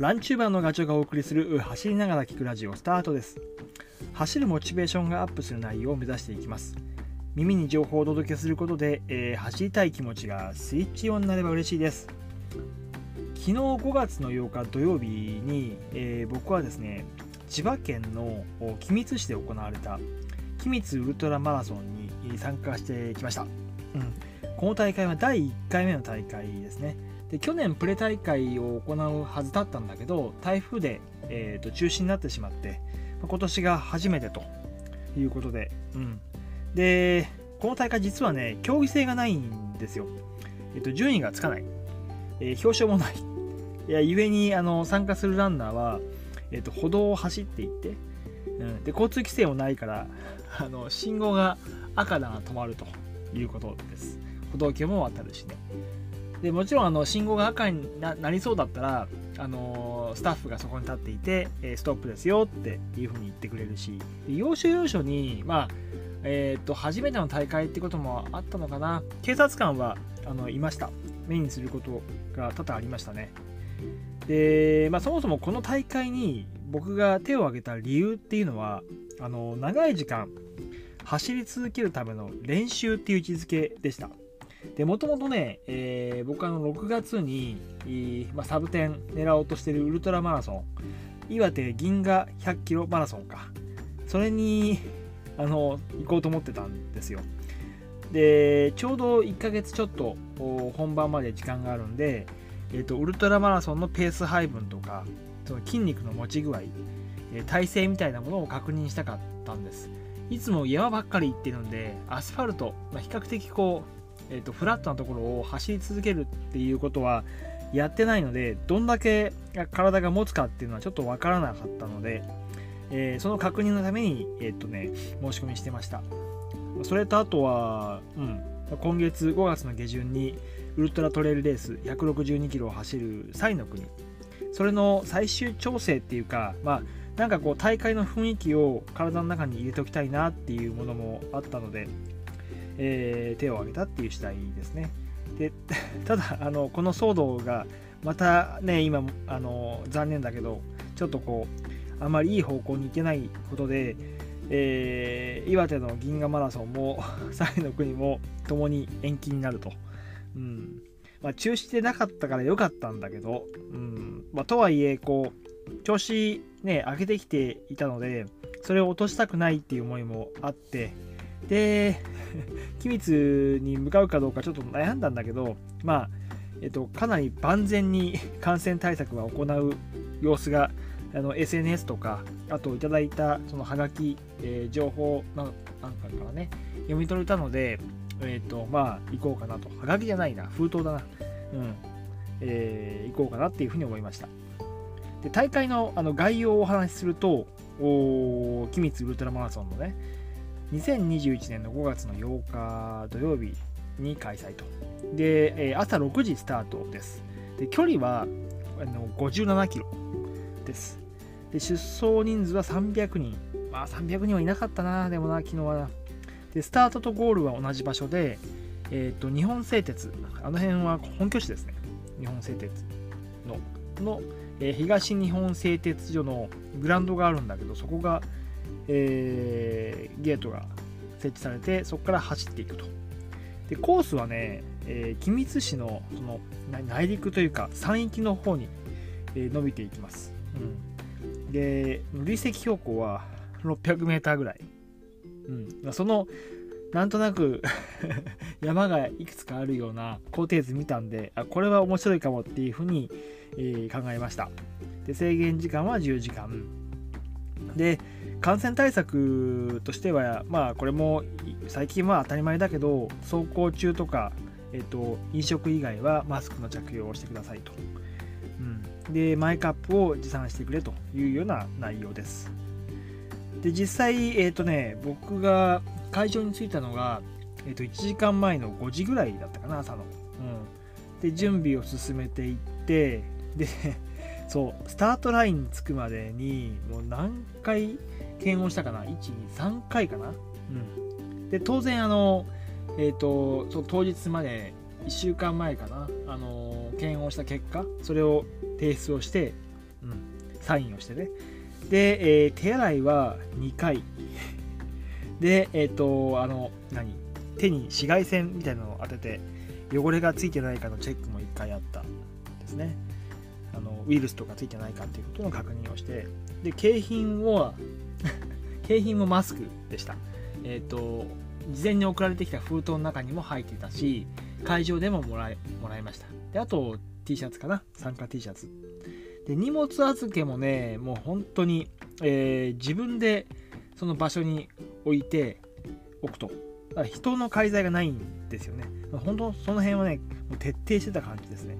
ランチューバーのガチョがお送りする走りながら聞くラジオスタートです。走るモチベーションがアップする内容を目指していきます。耳に情報をお届けすることで、えー、走りたい気持ちがスイッチオンになれば嬉しいです。昨日5月の8日土曜日に、えー、僕はですね千葉県の君津市で行われた君津ウルトラマラソンに参加してきました、うん、この大会は第1回目の大会ですね。で去年プレ大会を行うはずだったんだけど台風で、えーと、中止になってしまって今年が初めてということで、うん、でこの大会実はね競技性がないんですよ、えーと、順位がつかない、えー、表彰もない。いや故にあの参加するランナーは、えーと、歩道を走っていって、うん、で交通規制もないからあの信号が赤なら止まるということです。歩道橋も渡るしね。でもちろんあの信号が赤になりそうだったら、あのー、スタッフがそこに立っていて、えー、ストップですよっていうふうに言ってくれるし要所要所に、まあえー、と初めての大会ってこともあったのかな。警察官はあのいました。目にすることが多々ありましたね。で、まあ、そもそもこの大会に僕が手を挙げた理由っていうのはあの長い時間走り続けるための練習っていう位置づけでした。で、もともとね、えー、僕あの6月に、まあ、サブ10狙おうとしてるウルトラマラソン、岩手銀河100キロマラソンか。それに、あの、行こうと思ってたんですよ。で、ちょうど1ヶ月ちょっと本番まで時間があるんで、えーと、ウルトラマラソンのペース配分とか、その筋肉の持ち具合、体勢みたいなものを確認したかったんです。いつも山ばっかり行ってるんで、アスファルト、まあ、比較的こう、えーと、フラットなところを走り続けるっていうことはやってないのでどんだけ体が持つかっていうのはちょっと分からなかったので、えー、その確認のために、えーとね、申し込みしてました。それとあとは、うん、今月5月の下旬にウルトラトレイルレース162キロを走るサイの国。それの最終調整っていうかまあなんかこう大会の雰囲気を体の中に入れておきたいなっていうものもあったのでえー、手を挙げたっていう次第ですね。で ただあのこの騒動がまたね今あの残念だけどちょっとこうあまりいい方向に行けないことで、えー、岩手の銀河マラソンも 3位の国も共に延期になると。うんまあ、中止でなかったから良かったんだけど、うんまあ、とはいえこう調子ね上げてきていたのでそれを落としたくないっていう思いもあってで君津に向かうかどうかちょっと悩んだんだけど、まあ、えっと、かなり万全に 感染対策は行う様子があの SNS とか、あといただいたそのハガキ、えー、情報なんかからね、読み取れたので、えっ、と、まあ、行こうかなと。ハガキじゃないな、封筒だな。うん。えー、行こうかなっていうふうに思いました。で、大会のあの概要をお話しすると、お君津ウルトラマラソンのね、2021年の5月の8日土曜日に開催と。で、え朝6時スタートです。で距離はあの57キロです。で出走人数は300人。まあ300人はいなかったな、でもな、昨日はな。で、スタートとゴールは同じ場所で、えっ、ー、と、日本製鉄、あの辺は本拠地ですね。日本製鉄の、の、えー、東日本製鉄所のグラウンドがあるんだけど、そこがえー、ゲートが設置されてそこから走っていくと。でコースはね、えー、君津市のその内陸というか山域の方に、えー、伸びていきます、うん、で累積標高は 600m ぐらい、うん、そのなんとなく 山がいくつかあるような工程図見たんであこれは面白いかもっていうふうに、えー、考えました。で制限時間は10時間。で感染対策としては、まあ、これも最近は当たり前だけど走行中とか、えっと、飲食以外はマスクの着用をしてくださいと、うん、でマイカップを持参してくれというような内容です。で実際、えっとね、僕が会場に着いたのが、えっと、1時間前の5時ぐらいだったかな朝の、うん、で準備を進めていってで そうスタートラインに着くまでにもう何回検温したかな？123回かな？うん。で当然あのえっ、ー、とそ当日まで1週間前かな？あの検温した結果それを提出をしてうん、サインをしてね。で、えー、手洗いは2回 でえっ、ー、とあの何？手に紫外線みたいなのを当てて汚れがついてないかのチェックも1回あったですねあのウイルスとかついてないかっていうことの確認をしてで景品は 景品もマスクでした。えっ、ー、と事前に送られてきた封筒の中にも入ってたし会場でももらいもらいました。であと T シャツかな？参加 T シャツ。で荷物預けもねもう本当に、えー、自分でその場所に置いておくと。人の介在がないんですよね。本当その辺はね徹底してた感じですね。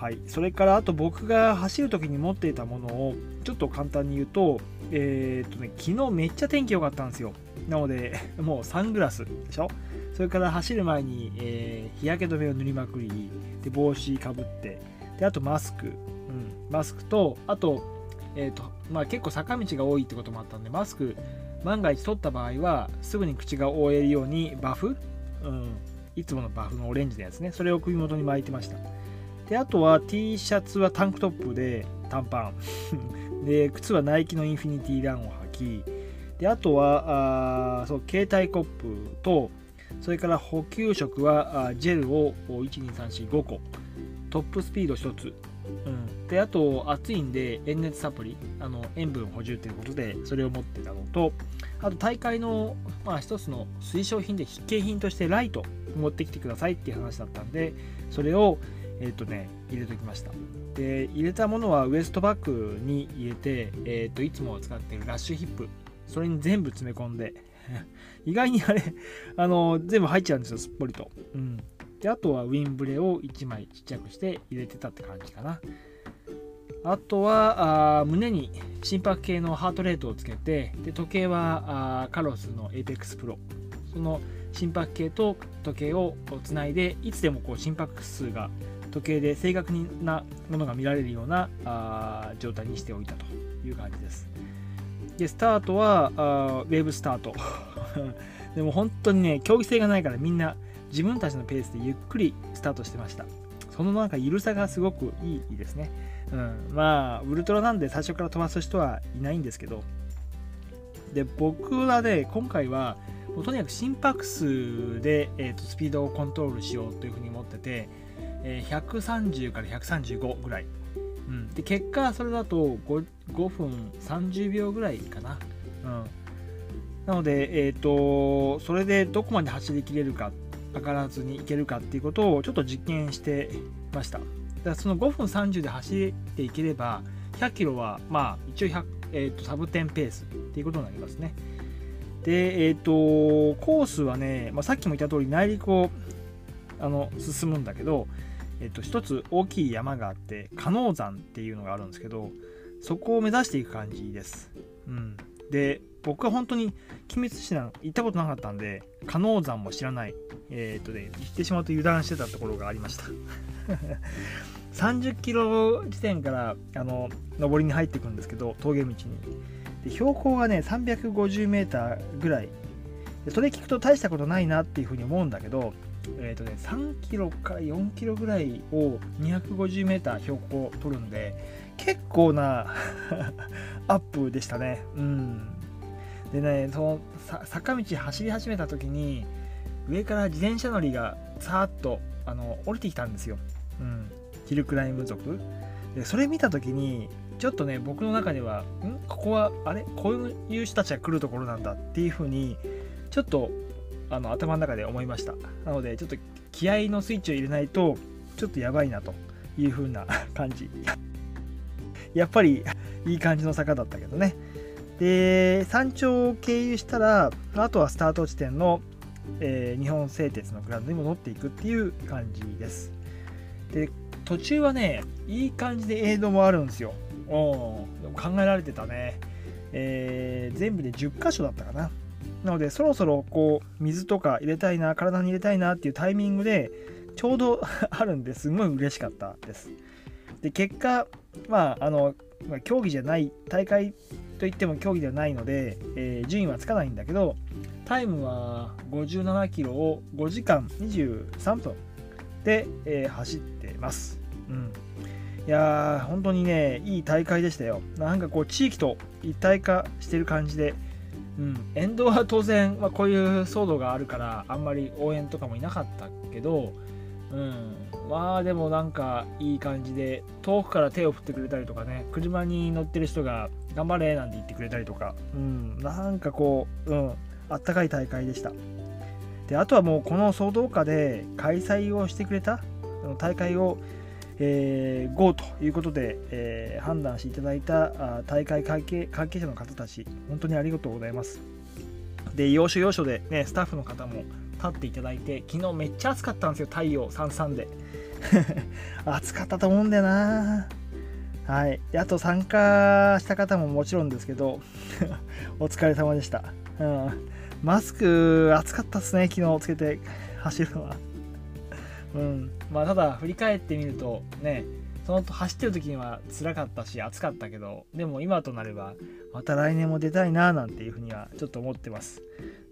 はい、それからあと僕が走る時に持っていたものをちょっと簡単に言うと,、えー、っとね、昨日めっちゃ天気良かったんですよ。なので もうサングラスでしょ？それから走る前に、えー、日焼け止めを塗りまくりで帽子かぶってであとマスク、うん、マスクとあと,、えーとまあ、結構坂道が多いってこともあったんでマスク万が一取った場合はすぐに口が覆えるようにバフ、うん、いつものバフのオレンジのやつね。それを首元に巻いてました。であとは T シャツはタンクトップで短パン。で靴はナイキのインフィニティランを履き。であとはあそう携帯コップとそれから補給食はジェルを12345個。トップスピード1つ、うん、であと暑いんで塩熱サプリ。あの塩分補充ということでそれを持ってたのとあと大会の、まあ、一つの推奨品で必携品としてライト持ってきてくださいっていう話だったんでそれをえっ、ー、とね入れときましたで入れたものはウエストバッグに入れて、えっ、ー、といつも使っているラッシュヒップそれに全部詰め込んで 意外にあれ、あの、全部入っちゃうんですよ、すっぽりと。うん。で、あとはウィンブレを1枚ちっちゃくして入れてたって感じかな。あとはあ胸に心拍計のハートレートをつけてで時計はあカロスの APEX Pro その心拍計と時計をつないでいつでもこう心拍数が時計で正確なものが見られるようなあ状態にしておいたという感じです。で、スタートはあウェーブスタート。でも本当にね、競技性がないからみんな自分たちのペースでゆっくりスタートしてました。そのなんか緩さがすごくいいですね。うん、まあ、ウルトラなんで最初から飛ばす人はいないんですけど、で、僕はね、今回は、もうとにかく心拍数で、えーと、スピードをコントロールしようというふうに思ってて、えー、130から135ぐらい。うん、で結果それだと 5, 5分30秒ぐらいかな、うん、なので、えーと、それでどこまで走りきれるか上がらずにいけるかっていうことをちょっと実験してました。だからその5分30で走っていければ100キロはまあ一応100、えーと、サブ10ペースっていうことになりますね。でえっ、ー、とコースはね、まあ、さっきも言った通り内陸をあの進むんだけどえっと、一つ大きい山があって加納山っていうのがあるんですけどそこを目指していく感じです、うん、で僕は本当に鬼滅市なん行ったことなかったんで加納山も知らない。えー、っとね行ってしまうと油断してたところがありました。30キロ地点からあの上りに入っていくんですけど峠道に。で標高がね350メーターぐらい。それ聞くと大したことないなっていうふうに思うんだけどえーとね、3キロから4キロぐらいを 250m 標高を取るんで結構な アップでしたね。うん、でねその坂道走り始めた時に上から自転車乗りがさーっとあの降りてきたんですよ。うん、ヒルクライム族。でそれ見た時にちょっとね僕の中ではん？ここはあれ？こういう人たちが来るところなんだっていう風にちょっとあの頭の中で思いました。なのでちょっと気合のスイッチを入れないとちょっとやばいなという風な感じ。やっぱりいい感じの坂だったけどね。で山頂を経由したらあとはスタート地点の、えー、日本製鉄のグラウンドに戻っていくっていう感じです。で途中はねいい感じでエイドもあるんですよ。考えられてたね、えー、全部で10箇所だったかな。なのでそろそろこう水とか入れたいな体に入れたいなっていうタイミングでちょうど あるんです。ごい嬉しかったです。で結果まああの、競技じゃない大会といっても競技ではないので、えー、順位はつかないんだけどタイムは57キロを5時間23分で、えー、走ってます、うん。いやー、本当にね、いい大会でしたよ。なんかこう、地域と一体化してる感じで、うん、沿道は当然、まあ、こういう騒動があるから、あんまり応援とかもいなかったけど、うん、まあでもなんかいい感じで遠くから手を振ってくれたりとかね車に乗ってる人が頑張れなんて言ってくれたりとか、うん、なんかこう、うん、あったかい大会でした。であとはもうこの騒動下で開催をしてくれた大会を、えー、GO ということで、えー、判断していただいた大会関係関係者の方たち本当にありがとうございます。で要所要所で、ね、スタッフの方も立っていただいて昨日めっちゃ暑かったんですよ太陽さんさんで。暑かったと思うんだよな。はい。あと参加した方ももちろんですけど お疲れ様でした、うん、マスク暑かったっすね昨日つけて走るのは。うん。まあただ振り返ってみるとねその走ってる時には辛かったし暑かったけどでも今となればまた来年も出たいななんていうふうにはちょっと思ってます。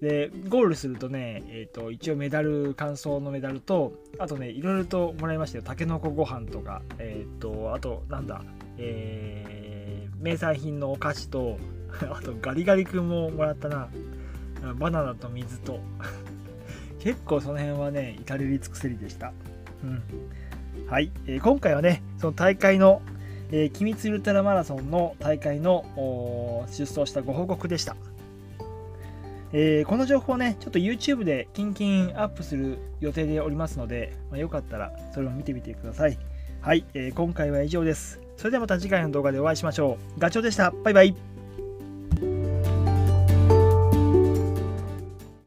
でゴールするとね、えーと、一応メダル感想のメダルとあとねいろいろともらいましたよ。たけのこご飯とかえっ、ー、とあとなんだえー、名産品のお菓子と あとガリガリ君ももらったな。バナナと水と。結構その辺はね至れり尽くせりでした。うん。はい、えー、今回はねその大会の、えー、機密ウルトラマラソンの大会の出走したご報告でした、えー、この情報ねちょっと YouTube でキンキンアップする予定でおりますので、まあ、よかったらそれを見てみてください。はい、えー、今回は以上です。それではまた次回の動画でお会いしましょう。ガチョウでした。バイバイ。